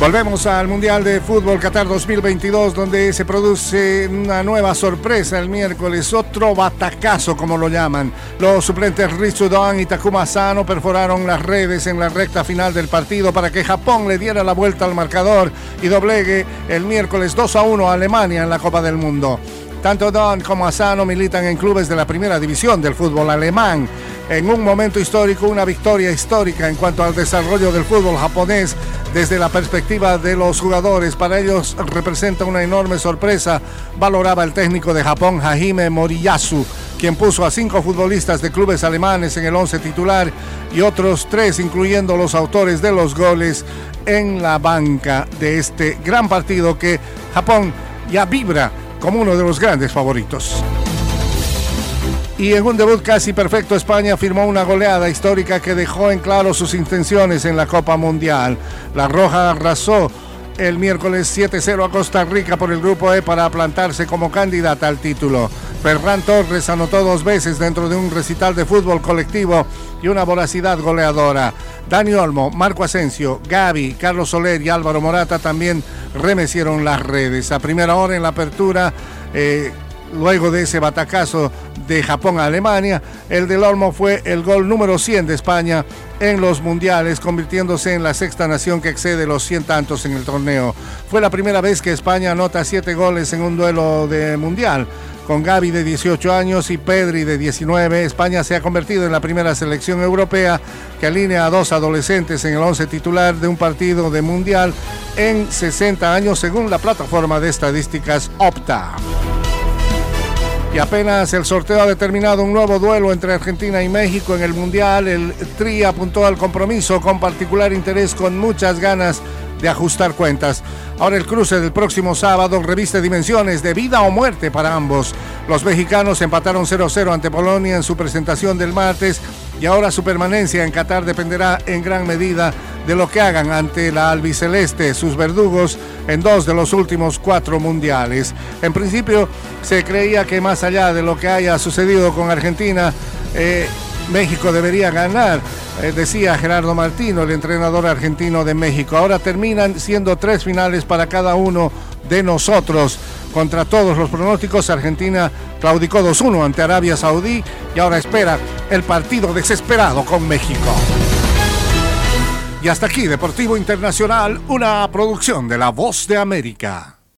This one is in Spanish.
Volvemos al Mundial de Fútbol Qatar 2022, donde se produce una nueva sorpresa el miércoles, otro batacazo, como lo llaman. Los suplentes Ritsudan y Takuma Sano perforaron las redes en la recta final del partido para que Japón le diera la vuelta al marcador y doblegue el miércoles 2 a 1 a Alemania en la Copa del Mundo. Tanto Don como Asano militan en clubes de la primera división del fútbol alemán. En un momento histórico, una victoria histórica en cuanto al desarrollo del fútbol japonés desde la perspectiva de los jugadores. Para ellos representa una enorme sorpresa, valoraba el técnico de Japón, Hajime Moriyasu, quien puso a cinco futbolistas de clubes alemanes en el once titular y otros tres, incluyendo los autores de los goles, en la banca de este gran partido que Japón ya vibra como uno de los grandes favoritos. Y en un debut casi perfecto, España firmó una goleada histórica que dejó en claro sus intenciones en la Copa Mundial. La Roja arrasó el miércoles 7-0 a Costa Rica por el Grupo E para plantarse como candidata al título. Ferran Torres anotó dos veces dentro de un recital de fútbol colectivo y una voracidad goleadora. Dani Olmo, Marco Asensio, Gaby, Carlos Soler y Álvaro Morata también remecieron las redes. A primera hora en la apertura, eh, luego de ese batacazo de Japón a Alemania, el del Olmo fue el gol número 100 de España en los mundiales, convirtiéndose en la sexta nación que excede los 100 tantos en el torneo. Fue la primera vez que España anota siete goles en un duelo de mundial. Con Gaby de 18 años y Pedri de 19, España se ha convertido en la primera selección europea que alinea a dos adolescentes en el 11 titular de un partido de mundial en 60 años según la plataforma de estadísticas Opta. Y apenas el sorteo ha determinado un nuevo duelo entre Argentina y México en el Mundial, el Tri apuntó al compromiso con particular interés, con muchas ganas de ajustar cuentas. Ahora el cruce del próximo sábado reviste dimensiones de vida o muerte para ambos. Los mexicanos empataron 0-0 ante Polonia en su presentación del martes y ahora su permanencia en Qatar dependerá en gran medida de lo que hagan ante la albiceleste, sus verdugos, en dos de los últimos cuatro mundiales. En principio se creía que más allá de lo que haya sucedido con Argentina, eh, México debería ganar, eh, decía Gerardo Martino, el entrenador argentino de México. Ahora terminan siendo tres finales para cada uno de nosotros. Contra todos los pronósticos, Argentina claudicó 2-1 ante Arabia Saudí y ahora espera el partido desesperado con México. Y hasta aquí, Deportivo Internacional, una producción de La Voz de América.